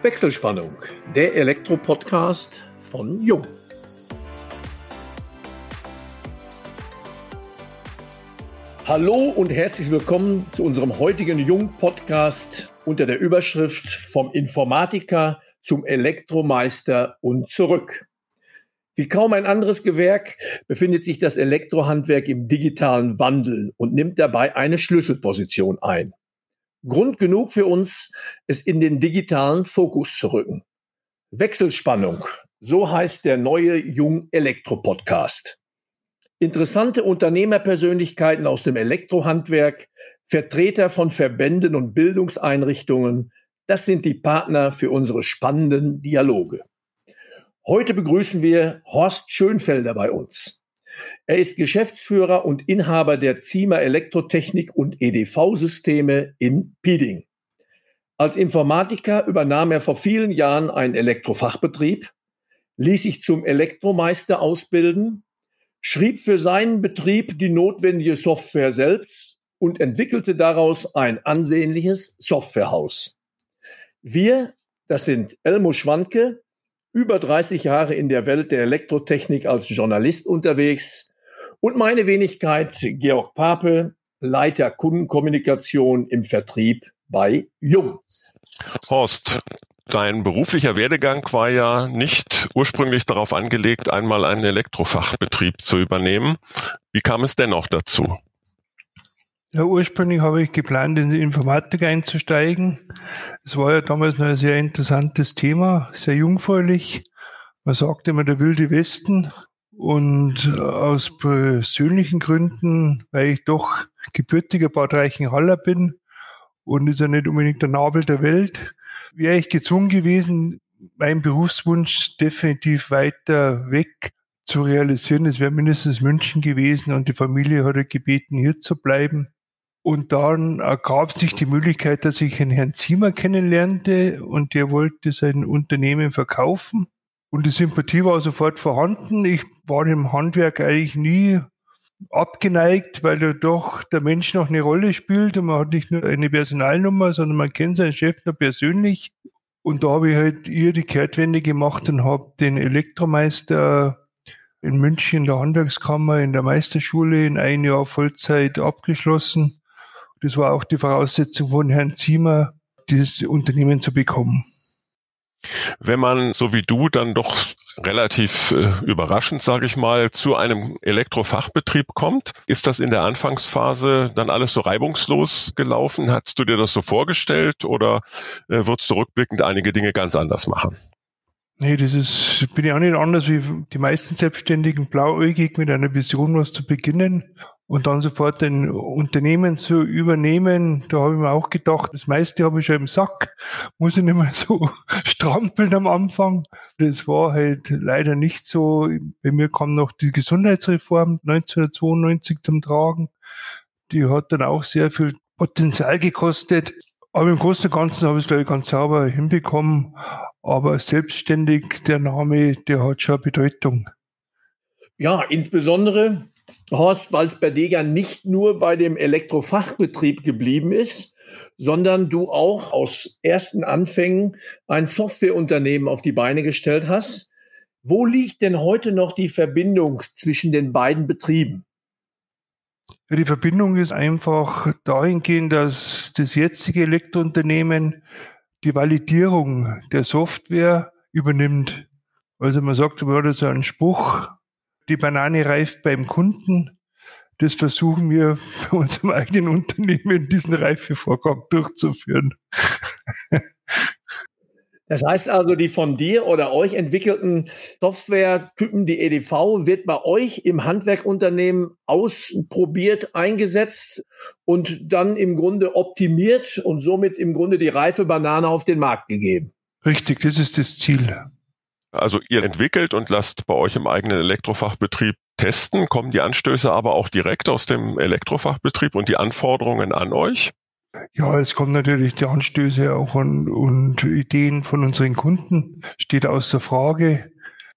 Wechselspannung, der Elektro-Podcast von Jung. Hallo und herzlich willkommen zu unserem heutigen Jung-Podcast unter der Überschrift Vom Informatiker zum Elektromeister und zurück. Wie kaum ein anderes Gewerk befindet sich das Elektrohandwerk im digitalen Wandel und nimmt dabei eine Schlüsselposition ein. Grund genug für uns, es in den digitalen Fokus zu rücken. Wechselspannung, so heißt der neue Jung Elektro Podcast. Interessante Unternehmerpersönlichkeiten aus dem Elektrohandwerk, Vertreter von Verbänden und Bildungseinrichtungen, das sind die Partner für unsere spannenden Dialoge. Heute begrüßen wir Horst Schönfelder bei uns. Er ist Geschäftsführer und Inhaber der Ziemer Elektrotechnik und EDV-Systeme in Pieding. Als Informatiker übernahm er vor vielen Jahren einen Elektrofachbetrieb, ließ sich zum Elektromeister ausbilden, schrieb für seinen Betrieb die notwendige Software selbst und entwickelte daraus ein ansehnliches Softwarehaus. Wir, das sind Elmo Schwanke, über 30 Jahre in der Welt der Elektrotechnik als Journalist unterwegs und meine Wenigkeit Georg Pape, Leiter Kundenkommunikation im Vertrieb bei Jung. Horst, dein beruflicher Werdegang war ja nicht ursprünglich darauf angelegt, einmal einen Elektrofachbetrieb zu übernehmen. Wie kam es dennoch dazu? Ja, ursprünglich habe ich geplant, in die Informatik einzusteigen. Es war ja damals noch ein sehr interessantes Thema, sehr jungfräulich. Man sagt immer der wilde Westen. Und aus persönlichen Gründen, weil ich doch gebürtiger Bad Reichenhaller bin und ist ja nicht unbedingt der Nabel der Welt, wäre ich gezwungen gewesen, meinen Berufswunsch definitiv weiter weg zu realisieren. Es wäre mindestens München gewesen und die Familie hat gebeten, hier zu bleiben. Und dann ergab sich die Möglichkeit, dass ich einen Herrn Ziemer kennenlernte und der wollte sein Unternehmen verkaufen. Und die Sympathie war sofort vorhanden. Ich war im Handwerk eigentlich nie abgeneigt, weil ja doch der Mensch noch eine Rolle spielt und man hat nicht nur eine Personalnummer, sondern man kennt seinen Chef noch persönlich. Und da habe ich halt ihr die Kehrtwende gemacht und habe den Elektromeister in München in der Handwerkskammer in der Meisterschule in ein Jahr Vollzeit abgeschlossen das war auch die Voraussetzung von Herrn Ziemer, dieses Unternehmen zu bekommen. Wenn man, so wie du, dann doch relativ äh, überraschend, sage ich mal, zu einem Elektrofachbetrieb kommt, ist das in der Anfangsphase dann alles so reibungslos gelaufen? Hast du dir das so vorgestellt oder äh, würdest du rückblickend einige Dinge ganz anders machen? Nee, das ist, bin ich auch nicht anders wie die meisten Selbstständigen, blauäugig mit einer Vision was zu beginnen und dann sofort ein Unternehmen zu übernehmen, da habe ich mir auch gedacht, das meiste habe ich schon im Sack, muss ich nicht mehr so strampeln am Anfang. Das war halt leider nicht so. Bei mir kam noch die Gesundheitsreform 1992 zum Tragen. Die hat dann auch sehr viel Potenzial gekostet. Aber im Großen und Ganzen habe ich es, glaube ich, ganz sauber hinbekommen. Aber selbstständig, der Name, der hat schon Bedeutung. Ja, insbesondere Horst, ja nicht nur bei dem Elektrofachbetrieb geblieben ist, sondern du auch aus ersten Anfängen ein Softwareunternehmen auf die Beine gestellt hast. Wo liegt denn heute noch die Verbindung zwischen den beiden Betrieben? Die Verbindung ist einfach dahingehend, dass das jetzige Elektrounternehmen die Validierung der Software übernimmt. Also man sagt, man hat so einen Spruch, die Banane reift beim Kunden. Das versuchen wir bei unserem eigenen Unternehmen, diesen Reifevorgang durchzuführen. Das heißt also, die von dir oder euch entwickelten Softwaretypen, die EDV, wird bei euch im Handwerkunternehmen ausprobiert, eingesetzt und dann im Grunde optimiert und somit im Grunde die reife Banane auf den Markt gegeben. Richtig, das ist das Ziel. Also ihr entwickelt und lasst bei euch im eigenen Elektrofachbetrieb testen, kommen die Anstöße aber auch direkt aus dem Elektrofachbetrieb und die Anforderungen an euch? Ja, es kommen natürlich die Anstöße auch an, und Ideen von unseren Kunden, steht außer Frage.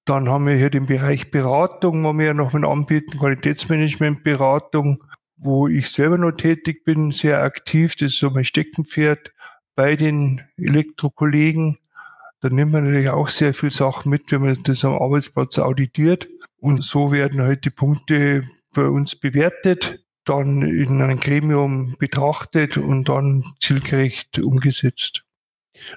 Dann haben wir hier den Bereich Beratung, wo wir ja noch mit anbieten, Qualitätsmanagementberatung, wo ich selber noch tätig bin, sehr aktiv. Das ist so mein Steckenpferd bei den Elektrokollegen Da nimmt man natürlich auch sehr viel Sachen mit, wenn man das am Arbeitsplatz auditiert. Und so werden halt die Punkte bei uns bewertet, dann in einem Gremium betrachtet und dann zielgerecht umgesetzt.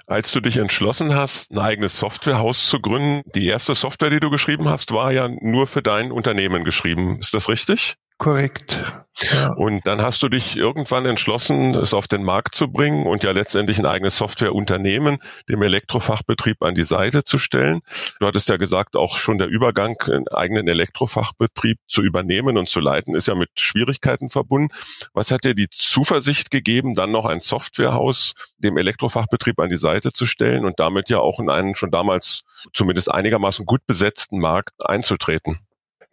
Als du dich entschlossen hast, ein eigenes Softwarehaus zu gründen, die erste Software, die du geschrieben hast, war ja nur für dein Unternehmen geschrieben. Ist das richtig? Korrekt. Ja. Und dann hast du dich irgendwann entschlossen, es auf den Markt zu bringen und ja letztendlich ein eigenes Softwareunternehmen dem Elektrofachbetrieb an die Seite zu stellen. Du hattest ja gesagt, auch schon der Übergang, einen eigenen Elektrofachbetrieb zu übernehmen und zu leiten, ist ja mit Schwierigkeiten verbunden. Was hat dir die Zuversicht gegeben, dann noch ein Softwarehaus dem Elektrofachbetrieb an die Seite zu stellen und damit ja auch in einen schon damals zumindest einigermaßen gut besetzten Markt einzutreten?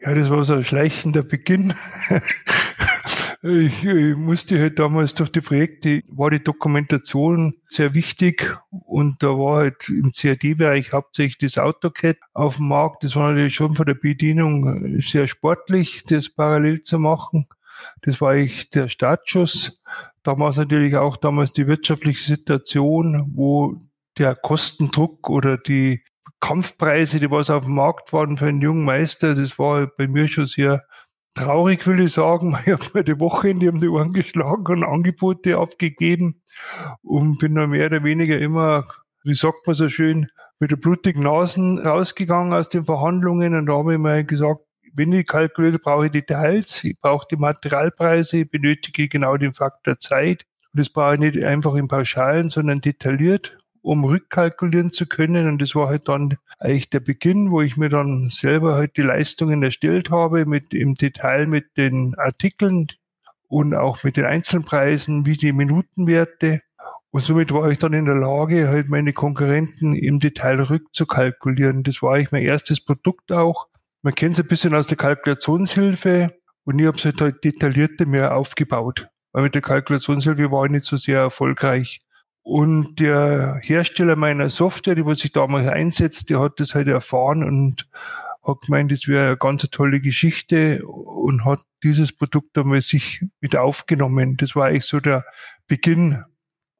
Ja, das war so ein schleichender Beginn. ich, ich musste halt damals durch die Projekte, war die Dokumentation sehr wichtig und da war halt im CAD-Bereich hauptsächlich das AutoCAD auf dem Markt. Das war natürlich schon von der Bedienung sehr sportlich, das parallel zu machen. Das war eigentlich der Startschuss. Damals natürlich auch damals die wirtschaftliche Situation, wo der Kostendruck oder die Kampfpreise, die was auf dem Markt waren für einen jungen Meister, das war bei mir schon sehr traurig, will ich sagen. Ich habe mir die Wochenende um die Ohren geschlagen und Angebote abgegeben und bin dann mehr oder weniger immer, wie sagt man so schön, mit der blutigen Nasen rausgegangen aus den Verhandlungen und da habe ich mir gesagt, wenn ich kalkuliere, brauche ich Details, ich brauche die Materialpreise, ich benötige genau den Faktor Zeit. Und das brauche ich nicht einfach im Pauschalen, sondern detailliert um rückkalkulieren zu können. Und das war halt dann eigentlich der Beginn, wo ich mir dann selber halt die Leistungen erstellt habe, mit im Detail mit den Artikeln und auch mit den Einzelpreisen, wie die Minutenwerte. Und somit war ich dann in der Lage, halt meine Konkurrenten im Detail rückzukalkulieren. Das war eigentlich mein erstes Produkt auch. Man kennt es ein bisschen aus der Kalkulationshilfe und ich habe es halt, halt detaillierter mehr aufgebaut. Weil mit der Kalkulationshilfe war ich nicht so sehr erfolgreich. Und der Hersteller meiner Software, die was sich damals einsetzt, der hat das halt erfahren und hat gemeint, das wäre eine ganz tolle Geschichte und hat dieses Produkt einmal sich mit aufgenommen. Das war eigentlich so der Beginn.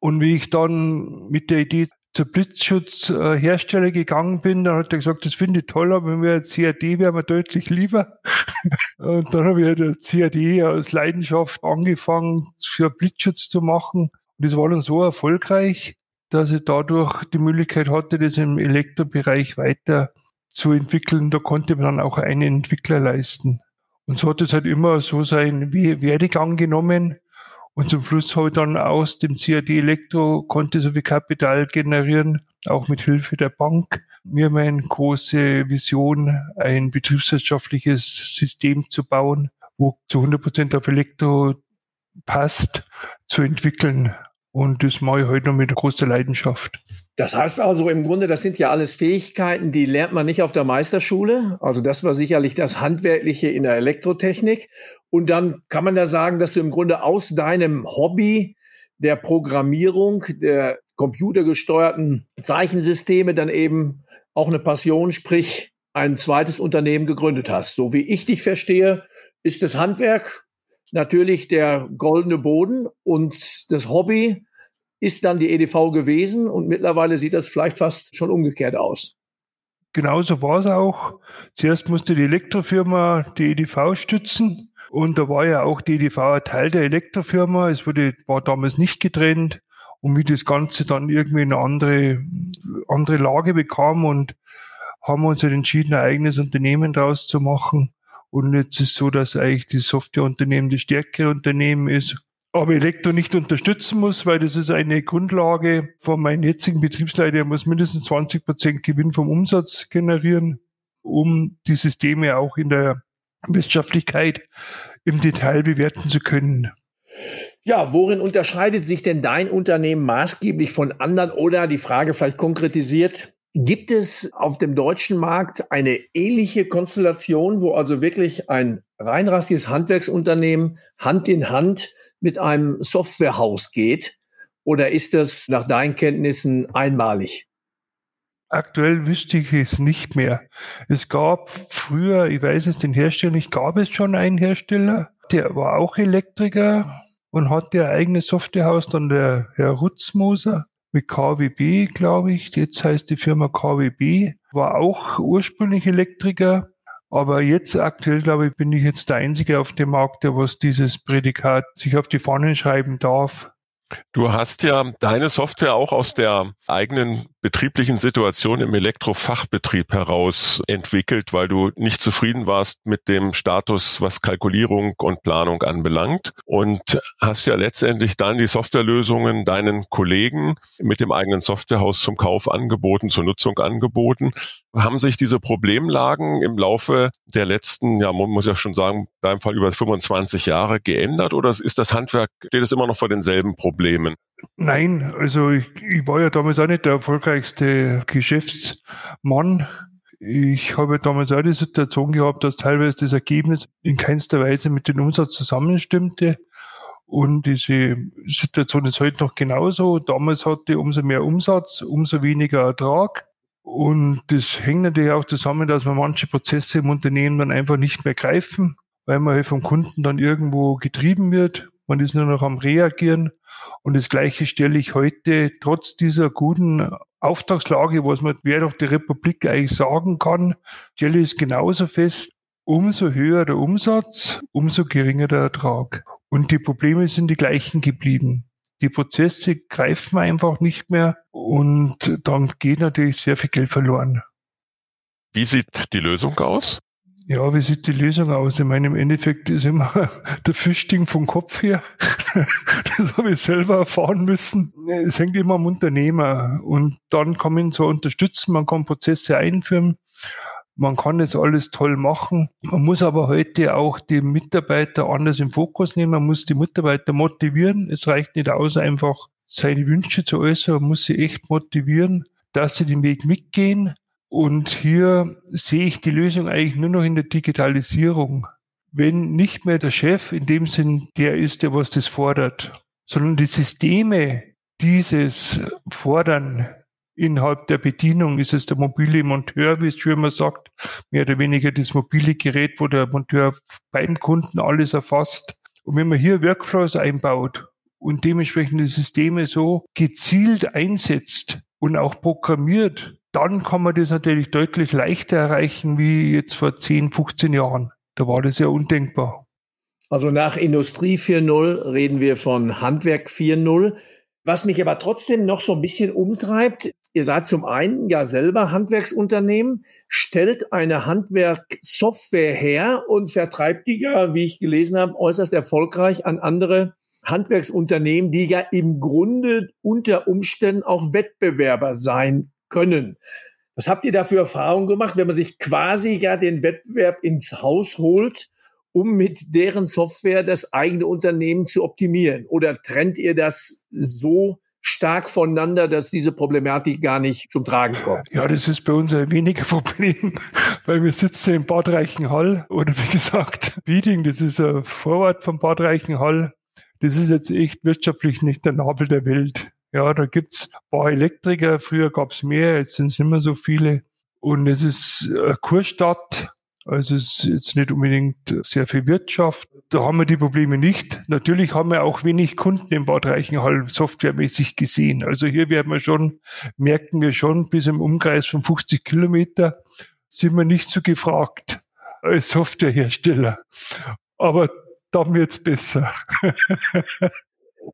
Und wie ich dann mit der Idee zur Blitzschutzhersteller gegangen bin, dann hat er gesagt, das finde ich toll, aber wenn wir CAD wäre mir deutlich lieber. und dann habe ich der CAD aus Leidenschaft angefangen, für Blitzschutz zu machen. Und das war dann so erfolgreich, dass ich dadurch die Möglichkeit hatte, das im Elektrobereich weiter zu entwickeln. Da konnte man dann auch einen Entwickler leisten. Und so hat es halt immer so seinen Werdegang genommen. Und zum Schluss habe ich dann aus dem CAD Elektro konnte so viel Kapital generieren, auch mit Hilfe der Bank. Mir meine große Vision, ein betriebswirtschaftliches System zu bauen, wo zu 100 Prozent auf Elektro passt, zu entwickeln. Und das mache ich heute noch mit großer Leidenschaft. Das heißt also im Grunde, das sind ja alles Fähigkeiten, die lernt man nicht auf der Meisterschule. Also das war sicherlich das Handwerkliche in der Elektrotechnik. Und dann kann man da sagen, dass du im Grunde aus deinem Hobby der Programmierung, der computergesteuerten Zeichensysteme dann eben auch eine Passion, sprich ein zweites Unternehmen gegründet hast. So wie ich dich verstehe, ist das Handwerk natürlich der goldene Boden und das Hobby ist dann die EDV gewesen und mittlerweile sieht das vielleicht fast schon umgekehrt aus. Genauso war es auch. Zuerst musste die Elektrofirma die EDV stützen und da war ja auch die EDV ein Teil der Elektrofirma. Es wurde, war damals nicht getrennt und wie das Ganze dann irgendwie eine andere, andere Lage bekam und haben wir uns halt entschieden, ein eigenes Unternehmen draus zu machen. Und jetzt ist so, dass eigentlich die Softwareunternehmen das stärkere Unternehmen ist. Aber Elektro nicht unterstützen muss, weil das ist eine Grundlage von meinem jetzigen Betriebsleiter. Er muss mindestens 20 Prozent Gewinn vom Umsatz generieren, um die Systeme auch in der Wirtschaftlichkeit im Detail bewerten zu können. Ja, worin unterscheidet sich denn dein Unternehmen maßgeblich von anderen oder die Frage vielleicht konkretisiert, Gibt es auf dem deutschen Markt eine ähnliche Konstellation, wo also wirklich ein reinrassiges Handwerksunternehmen Hand in Hand mit einem Softwarehaus geht? Oder ist das nach deinen Kenntnissen einmalig? Aktuell wüsste ich es nicht mehr. Es gab früher, ich weiß es, den Hersteller nicht, gab es schon einen Hersteller, der war auch Elektriker und hatte ein eigenes Softwarehaus, dann der Herr Rutzmoser. Mit KWB, glaube ich. Jetzt heißt die Firma KWB. War auch ursprünglich Elektriker. Aber jetzt aktuell, glaube ich, bin ich jetzt der Einzige auf dem Markt, der was dieses Prädikat sich auf die Fahnen schreiben darf. Du hast ja deine Software auch aus der eigenen betrieblichen Situation im Elektrofachbetrieb heraus entwickelt, weil du nicht zufrieden warst mit dem Status, was Kalkulierung und Planung anbelangt und hast ja letztendlich dann die Softwarelösungen deinen Kollegen mit dem eigenen Softwarehaus zum Kauf angeboten, zur Nutzung angeboten. Haben sich diese Problemlagen im Laufe der letzten, ja, man muss ja schon sagen, in deinem Fall über 25 Jahre geändert oder ist das Handwerk, steht es immer noch vor denselben Problemen? Nein, also ich, ich war ja damals auch nicht der erfolgreichste Geschäftsmann. Ich habe damals auch die Situation gehabt, dass teilweise das Ergebnis in keinster Weise mit dem Umsatz zusammenstimmte. Und diese Situation ist heute noch genauso. Damals hatte ich umso mehr Umsatz, umso weniger Ertrag. Und das hängt natürlich auch zusammen, dass man manche Prozesse im Unternehmen dann einfach nicht mehr greifen, weil man halt vom Kunden dann irgendwo getrieben wird man ist nur noch am Reagieren. Und das Gleiche stelle ich heute trotz dieser guten Auftragslage, was man wer doch die Republik eigentlich sagen kann, stelle ich es genauso fest. Umso höher der Umsatz, umso geringer der Ertrag. Und die Probleme sind die gleichen geblieben. Die Prozesse greifen einfach nicht mehr und dann geht natürlich sehr viel Geld verloren. Wie sieht die Lösung aus? Ja, wie sieht die Lösung aus? Ich meine, im Endeffekt ist immer der Fischding vom Kopf her. das habe ich selber erfahren müssen. Es hängt immer am Unternehmer. Und dann kann man ihn so unterstützen, man kann Prozesse einführen. Man kann das alles toll machen. Man muss aber heute auch die Mitarbeiter anders im Fokus nehmen. Man muss die Mitarbeiter motivieren. Es reicht nicht aus, einfach seine Wünsche zu äußern. Man muss sie echt motivieren, dass sie den Weg mitgehen und hier sehe ich die Lösung eigentlich nur noch in der Digitalisierung. Wenn nicht mehr der Chef in dem Sinn der ist, der was das fordert, sondern die Systeme dieses fordern innerhalb der Bedienung, ist es der mobile Monteur, wie es schon immer sagt, mehr oder weniger das mobile Gerät, wo der Monteur beim Kunden alles erfasst. Und wenn man hier Workflows einbaut und dementsprechend die Systeme so gezielt einsetzt und auch programmiert, dann kann man das natürlich deutlich leichter erreichen wie jetzt vor 10, 15 Jahren. Da war das ja undenkbar. Also nach Industrie 4.0 reden wir von Handwerk 4.0. Was mich aber trotzdem noch so ein bisschen umtreibt, ihr seid zum einen ja selber Handwerksunternehmen, stellt eine Handwerksoftware her und vertreibt die ja, wie ich gelesen habe, äußerst erfolgreich an andere Handwerksunternehmen, die ja im Grunde unter Umständen auch Wettbewerber sein können. Was habt ihr da für Erfahrungen gemacht, wenn man sich quasi ja den Wettbewerb ins Haus holt, um mit deren Software das eigene Unternehmen zu optimieren? Oder trennt ihr das so stark voneinander, dass diese Problematik gar nicht zum Tragen kommt. Ja, das ist bei uns ein weniger Problem, weil wir sitzen in Bad Reichenhall oder wie gesagt, Bieding, das ist ein Vorort von Bad Reichenhall. Das ist jetzt echt wirtschaftlich nicht der Nabel der Welt. Ja, da gibt's ein paar Elektriker. Früher gab's mehr, jetzt sind es nicht mehr so viele. Und es ist eine Kurstadt. Also es ist jetzt nicht unbedingt sehr viel Wirtschaft. Da haben wir die Probleme nicht. Natürlich haben wir auch wenig Kunden im Bad Reichenhall softwaremäßig gesehen. Also hier werden wir schon, merken wir schon, bis im Umkreis von 50 Kilometer sind wir nicht so gefragt als Softwarehersteller. Aber da wird's besser.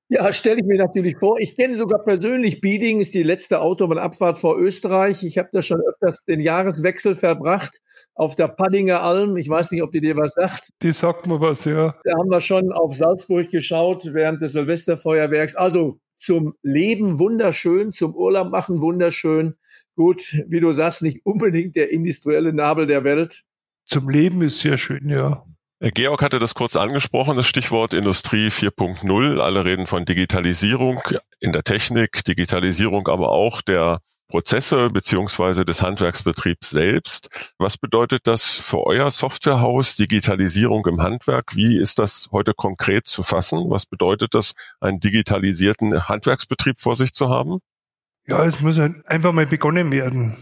Ja, stelle ich mir natürlich vor. Ich kenne sogar persönlich Bieding, ist die letzte Autobahnabfahrt vor Österreich. Ich habe da schon öfters den Jahreswechsel verbracht auf der Paddinger Alm. Ich weiß nicht, ob die dir was sagt. Die sagt mir was, ja. Da haben wir schon auf Salzburg geschaut während des Silvesterfeuerwerks. Also zum Leben wunderschön, zum Urlaub machen wunderschön. Gut, wie du sagst, nicht unbedingt der industrielle Nabel der Welt. Zum Leben ist sehr schön, ja. Äh, Georg hatte das kurz angesprochen, das Stichwort Industrie 4.0. Alle reden von Digitalisierung in der Technik, Digitalisierung aber auch der Prozesse beziehungsweise des Handwerksbetriebs selbst. Was bedeutet das für euer Softwarehaus, Digitalisierung im Handwerk? Wie ist das heute konkret zu fassen? Was bedeutet das, einen digitalisierten Handwerksbetrieb vor sich zu haben? Ja, es muss einfach mal begonnen werden.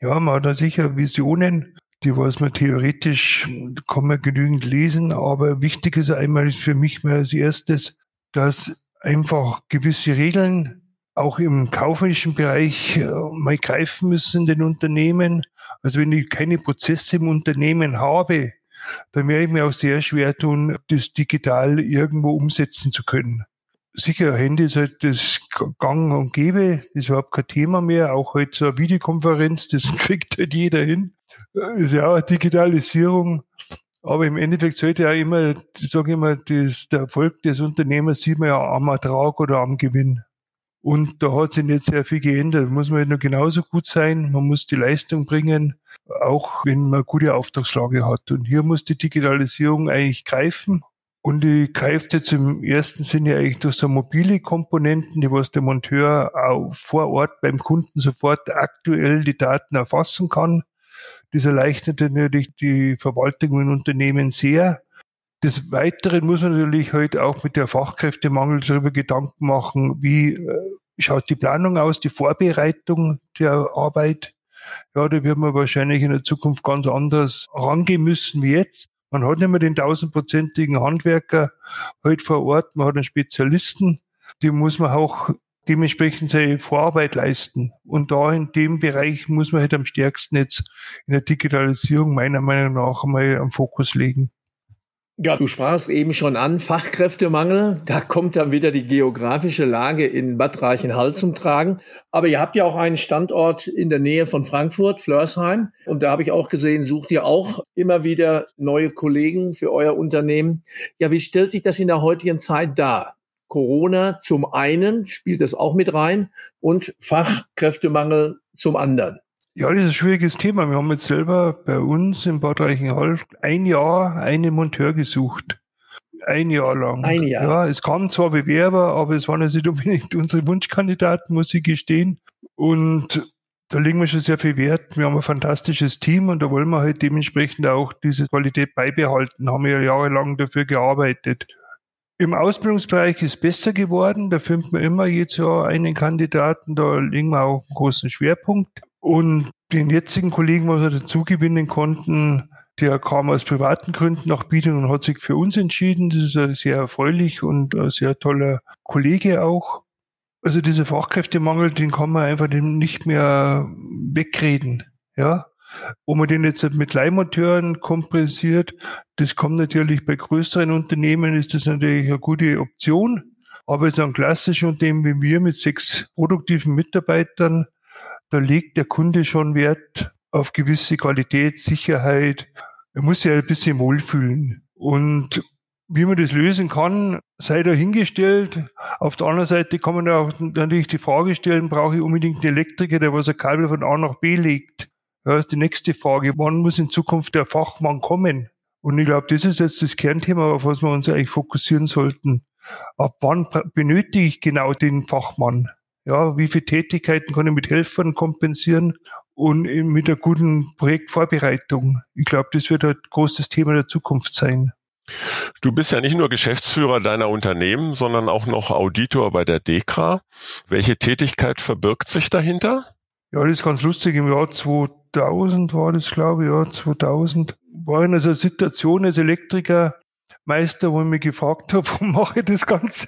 Ja, man hat da sicher Visionen die was man theoretisch, kann man genügend lesen, aber wichtig ist einmal für mich mal als erstes, dass einfach gewisse Regeln auch im kaufmännischen Bereich äh, mal greifen müssen, den Unternehmen. Also wenn ich keine Prozesse im Unternehmen habe, dann werde ich mir auch sehr schwer tun, das digital irgendwo umsetzen zu können. Sicher, Handy ist halt das Gang und Gäbe, das ist überhaupt kein Thema mehr. Auch heute so eine Videokonferenz, das kriegt halt jeder hin. Ist ja auch Digitalisierung. Aber im Endeffekt sollte ja immer, ich sage immer, das, der Erfolg des Unternehmers sieht man ja am Ertrag oder am Gewinn. Und da hat sich nicht sehr viel geändert. Da muss man halt nur genauso gut sein. Man muss die Leistung bringen, auch wenn man gute Auftragslage hat. Und hier muss die Digitalisierung eigentlich greifen. Und die greift jetzt im ersten Sinne eigentlich durch so mobile Komponenten, die was der Monteur auch vor Ort beim Kunden sofort aktuell die Daten erfassen kann. Das erleichtert natürlich die Verwaltung in Unternehmen sehr. Des Weiteren muss man natürlich heute auch mit der Fachkräftemangel darüber Gedanken machen, wie äh, schaut die Planung aus, die Vorbereitung der Arbeit. Ja, da wird man wahrscheinlich in der Zukunft ganz anders rangehen müssen wie jetzt. Man hat nicht mehr den tausendprozentigen Handwerker heute vor Ort, man hat einen Spezialisten, die muss man auch dementsprechend seine Vorarbeit leisten. Und da in dem Bereich muss man halt am stärksten jetzt in der Digitalisierung meiner Meinung nach einmal am Fokus legen. Ja, du sprachst eben schon an, Fachkräftemangel. Da kommt dann wieder die geografische Lage in Bad Reichenhall zum Tragen. Aber ihr habt ja auch einen Standort in der Nähe von Frankfurt, Flörsheim. Und da habe ich auch gesehen, sucht ihr auch immer wieder neue Kollegen für euer Unternehmen. Ja, wie stellt sich das in der heutigen Zeit dar? Corona zum einen spielt das auch mit rein und Fachkräftemangel zum anderen. Ja, das ist ein schwieriges Thema. Wir haben jetzt selber bei uns in Bad Reichenhall ein Jahr einen Monteur gesucht. Ein Jahr lang. Ein Jahr. Ja, es kamen zwar Bewerber, aber es waren jetzt nicht unbedingt unsere Wunschkandidaten, muss ich gestehen. Und da legen wir schon sehr viel Wert. Wir haben ein fantastisches Team und da wollen wir halt dementsprechend auch diese Qualität beibehalten. Haben wir jahrelang dafür gearbeitet. Im Ausbildungsbereich ist besser geworden. Da findet man immer jedes Jahr einen Kandidaten. Da legen wir auch einen großen Schwerpunkt. Und den jetzigen Kollegen, was wir dazu gewinnen konnten, der kam aus privaten Gründen nach Bieten und hat sich für uns entschieden. Das ist sehr erfreulich und ein sehr toller Kollege auch. Also dieser Fachkräftemangel, den kann man einfach nicht mehr wegreden. Ja, ob man den jetzt mit Leihmonteuren kompensiert, das kommt natürlich bei größeren Unternehmen, ist das natürlich eine gute Option. Aber so ein klassisches Unternehmen wie wir mit sechs produktiven Mitarbeitern, da legt der Kunde schon Wert auf gewisse Qualität, Sicherheit. Er muss sich ein bisschen wohlfühlen. Und wie man das lösen kann, sei dahingestellt. Auf der anderen Seite kann man auch natürlich die Frage stellen, brauche ich unbedingt einen Elektriker, der was ein Kabel von A nach B legt? Ja, ist die nächste Frage. Wann muss in Zukunft der Fachmann kommen? Und ich glaube, das ist jetzt das Kernthema, auf was wir uns eigentlich fokussieren sollten. Ab wann benötige ich genau den Fachmann? Ja, wie viele Tätigkeiten kann ich mit Helfern kompensieren? Und mit der guten Projektvorbereitung. Ich glaube, das wird ein großes Thema der Zukunft sein. Du bist ja nicht nur Geschäftsführer deiner Unternehmen, sondern auch noch Auditor bei der DEKRA. Welche Tätigkeit verbirgt sich dahinter? Ja, das ist ganz lustig. Im Jahr 2000 war das, glaube ich, ja, 2000 war in einer Situation als Elektriker Meister, wo ich mich gefragt habe, warum mache ich das Ganze?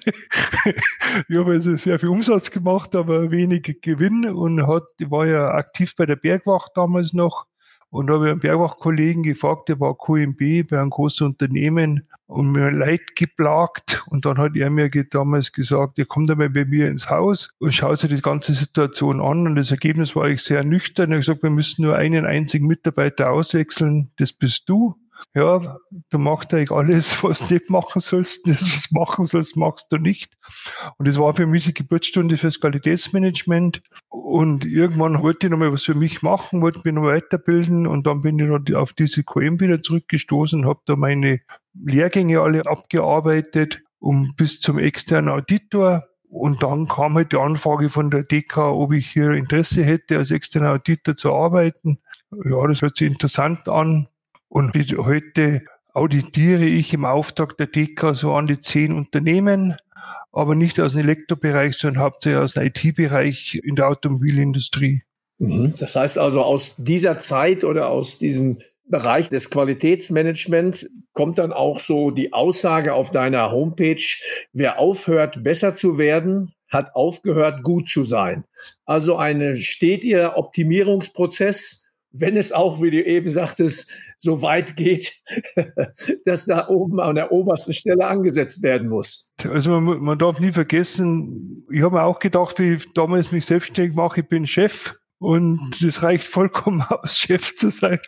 ich habe also sehr viel Umsatz gemacht, aber wenig Gewinn und hat, ich war ja aktiv bei der Bergwacht damals noch und habe einen Bergwachkollegen gefragt, der war QMB bei einem großen Unternehmen und mir Leid geplagt. Und dann hat er mir damals gesagt, ihr kommt einmal bei mir ins Haus und schaut sich die ganze Situation an. Und das Ergebnis war ich sehr nüchtern. Er hat gesagt, wir müssen nur einen einzigen Mitarbeiter auswechseln. Das bist du ja, du machst eigentlich alles, was du nicht machen sollst. Das, was du machen sollst, machst du nicht. Und das war für mich die Geburtsstunde fürs Qualitätsmanagement. Und irgendwann wollte ich nochmal was für mich machen, wollte mich noch weiterbilden. Und dann bin ich auf diese QM wieder zurückgestoßen, habe da meine Lehrgänge alle abgearbeitet und bis zum externen Auditor. Und dann kam halt die Anfrage von der DK, ob ich hier Interesse hätte, als externer Auditor zu arbeiten. Ja, das hört sich interessant an. Und heute auditiere ich im Auftrag der DK so an die zehn Unternehmen, aber nicht aus dem Elektrobereich, sondern hauptsächlich aus dem IT-Bereich in der Automobilindustrie. Mhm. Das heißt also, aus dieser Zeit oder aus diesem Bereich des Qualitätsmanagement kommt dann auch so die Aussage auf deiner Homepage, wer aufhört, besser zu werden, hat aufgehört, gut zu sein. Also ein stetiger Optimierungsprozess, wenn es auch, wie du eben sagtest, so weit geht, dass da oben an der obersten Stelle angesetzt werden muss. Also man, man darf nie vergessen, ich habe mir auch gedacht, wie ich damals mich selbstständig mache, ich bin Chef und es reicht vollkommen aus, Chef zu sein.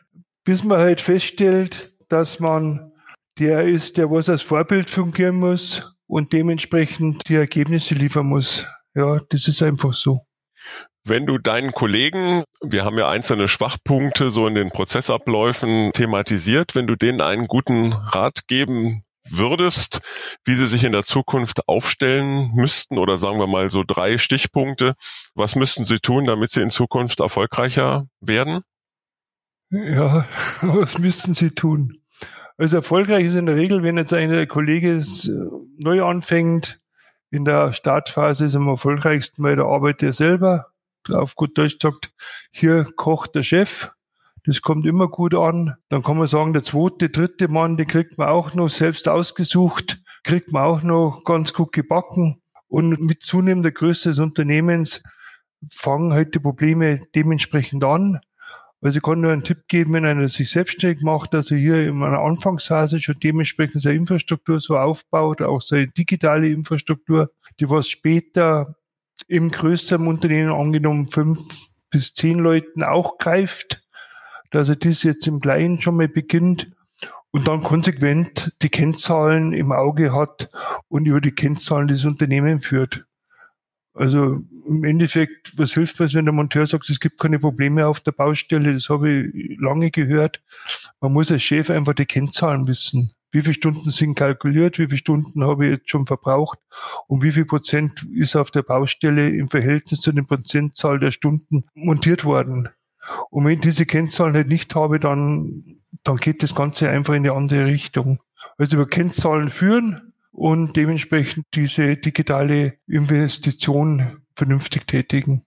Bis man halt feststellt, dass man der ist, der was als Vorbild fungieren muss und dementsprechend die Ergebnisse liefern muss. Ja, das ist einfach so. Wenn du deinen Kollegen, wir haben ja einzelne Schwachpunkte so in den Prozessabläufen thematisiert, wenn du denen einen guten Rat geben würdest, wie sie sich in der Zukunft aufstellen müssten oder sagen wir mal so drei Stichpunkte, was müssten sie tun, damit sie in Zukunft erfolgreicher werden? Ja, was müssten sie tun? Also erfolgreich ist in der Regel, wenn jetzt ein Kollege äh, neu anfängt, in der Startphase ist am erfolgreichsten, weil da arbeitet er selber, auf gut Deutsch sagt, hier kocht der Chef. Das kommt immer gut an. Dann kann man sagen, der zweite, dritte Mann, den kriegt man auch noch selbst ausgesucht, kriegt man auch noch ganz gut gebacken. Und mit zunehmender Größe des Unternehmens fangen halt die Probleme dementsprechend an. Also ich kann nur einen Tipp geben, wenn einer sich selbstständig macht, dass er hier in einer Anfangsphase schon dementsprechend seine Infrastruktur so aufbaut, auch seine digitale Infrastruktur, die was später im größeren Unternehmen angenommen fünf bis zehn Leuten auch greift, dass er das jetzt im Kleinen schon mal beginnt und dann konsequent die Kennzahlen im Auge hat und über die Kennzahlen das Unternehmen führt. Also im Endeffekt, was hilft mir, wenn der Monteur sagt, es gibt keine Probleme auf der Baustelle? Das habe ich lange gehört. Man muss als Chef einfach die Kennzahlen wissen wie viele Stunden sind kalkuliert, wie viele Stunden habe ich jetzt schon verbraucht und wie viel Prozent ist auf der Baustelle im Verhältnis zu den Prozentzahl der Stunden montiert worden. Und wenn ich diese Kennzahlen halt nicht habe, dann, dann geht das Ganze einfach in eine andere Richtung. Also über Kennzahlen führen und dementsprechend diese digitale Investition vernünftig tätigen.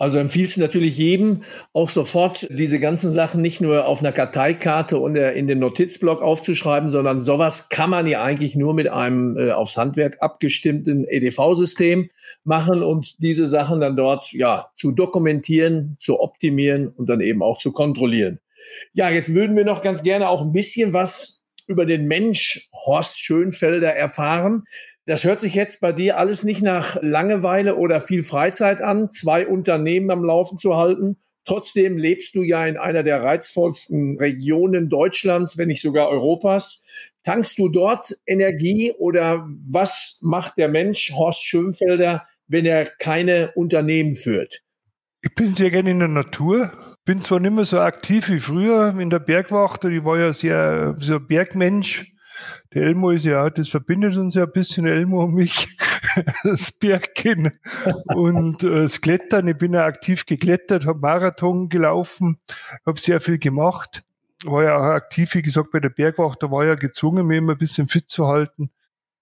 Also empfiehlt es natürlich jedem, auch sofort diese ganzen Sachen nicht nur auf einer Karteikarte und in den Notizblock aufzuschreiben, sondern sowas kann man ja eigentlich nur mit einem äh, aufs Handwerk abgestimmten EDV-System machen und diese Sachen dann dort ja zu dokumentieren, zu optimieren und dann eben auch zu kontrollieren. Ja, jetzt würden wir noch ganz gerne auch ein bisschen was über den Mensch Horst Schönfelder erfahren. Das hört sich jetzt bei dir alles nicht nach Langeweile oder viel Freizeit an, zwei Unternehmen am Laufen zu halten. Trotzdem lebst du ja in einer der reizvollsten Regionen Deutschlands, wenn nicht sogar Europas. Tankst du dort Energie oder was macht der Mensch Horst Schönfelder, wenn er keine Unternehmen führt? Ich bin sehr gerne in der Natur. Bin zwar nicht mehr so aktiv wie früher in der Bergwacht. Ich war ja sehr so ein Bergmensch. Der Elmo ist ja, das verbindet uns ja ein bisschen, Elmo und mich, das Bergchen und äh, das Klettern. Ich bin ja aktiv geklettert, habe Marathon gelaufen, habe sehr viel gemacht. War ja auch aktiv, wie gesagt, bei der Bergwacht, da war ja gezwungen, mich immer ein bisschen fit zu halten.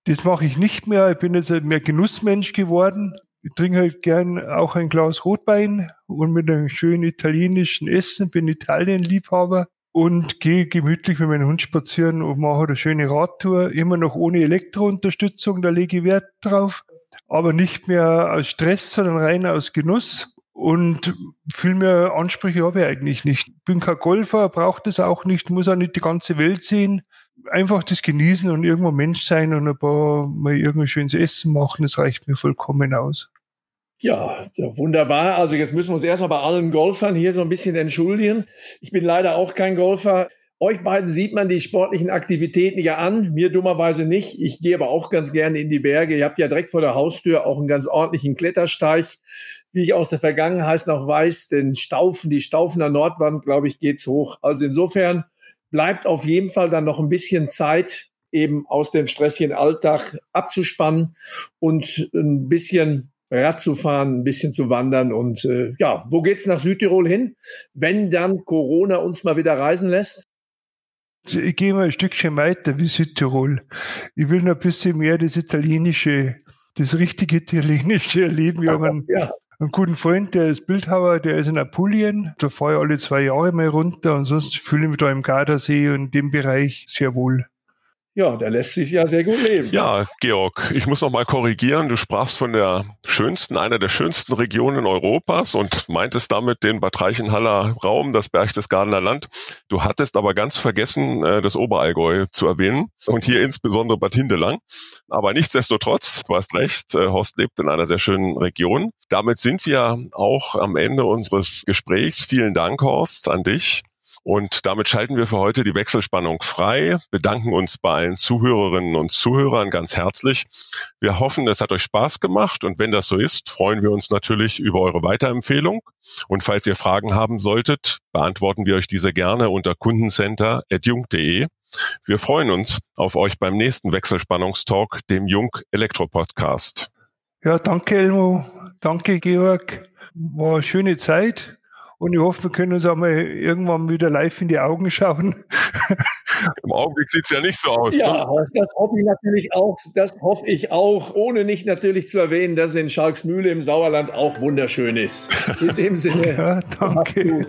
Das mache ich nicht mehr. Ich bin jetzt mehr Genussmensch geworden. Ich trinke halt gern auch ein Glas Rotwein und mit einem schönen italienischen Essen, bin Italien-Liebhaber und gehe gemütlich mit meinem Hund spazieren und mache eine schöne Radtour, immer noch ohne Elektrounterstützung, da lege ich Wert drauf, aber nicht mehr aus Stress, sondern rein aus Genuss. Und viel mehr Ansprüche habe ich eigentlich nicht. Bin kein Golfer, brauche das auch nicht, muss auch nicht die ganze Welt sehen. Einfach das genießen und irgendwo Mensch sein und ein paar mal irgendein schönes Essen machen, das reicht mir vollkommen aus. Ja, wunderbar. Also jetzt müssen wir uns erstmal bei allen Golfern hier so ein bisschen entschuldigen. Ich bin leider auch kein Golfer. Euch beiden sieht man die sportlichen Aktivitäten ja an, mir dummerweise nicht. Ich gehe aber auch ganz gerne in die Berge. Ihr habt ja direkt vor der Haustür auch einen ganz ordentlichen Klettersteig, wie ich aus der Vergangenheit noch weiß. Den Staufen, die Staufener Nordwand, glaube ich, geht's hoch. Also insofern bleibt auf jeden Fall dann noch ein bisschen Zeit, eben aus dem stressigen Alltag abzuspannen und ein bisschen Rad zu fahren, ein bisschen zu wandern und äh, ja, wo geht's nach Südtirol hin, wenn dann Corona uns mal wieder reisen lässt? Ich gehe mal ein Stückchen weiter wie Südtirol. Ich will noch ein bisschen mehr das italienische, das richtige italienische erleben. Wir haben einen, ja. Einen guten Freund, der ist Bildhauer, der ist in Apulien. Da fahre ich alle zwei Jahre mal runter und sonst fühle ich mich da im Gardasee und in dem Bereich sehr wohl. Ja, der lässt sich ja sehr gut leben. Ja, Georg, ich muss noch mal korrigieren. Du sprachst von der schönsten, einer der schönsten Regionen Europas und meintest damit den Bad Reichenhaller Raum, das Berchtesgadener Land. Du hattest aber ganz vergessen, äh, das Oberallgäu zu erwähnen und hier insbesondere Bad Hindelang. Aber nichtsdestotrotz, du hast recht, äh, Horst lebt in einer sehr schönen Region. Damit sind wir auch am Ende unseres Gesprächs. Vielen Dank, Horst, an dich. Und damit schalten wir für heute die Wechselspannung frei, bedanken uns bei allen Zuhörerinnen und Zuhörern ganz herzlich. Wir hoffen, es hat euch Spaß gemacht und wenn das so ist, freuen wir uns natürlich über eure Weiterempfehlung. Und falls ihr Fragen haben solltet, beantworten wir euch diese gerne unter kundencenter.jung.de. Wir freuen uns auf euch beim nächsten Wechselspannungstalk, dem Jung Elektro Podcast. Ja, danke Elmo, danke Georg. War eine schöne Zeit. Und ich hoffe, wir können uns auch mal irgendwann wieder live in die Augen schauen. Im Augenblick sieht es ja nicht so aus. Ja, ne? das hoffe ich natürlich auch. Das hoffe ich auch, ohne nicht natürlich zu erwähnen, dass in Schalksmühle im Sauerland auch wunderschön ist. In dem Sinne. Ja, danke.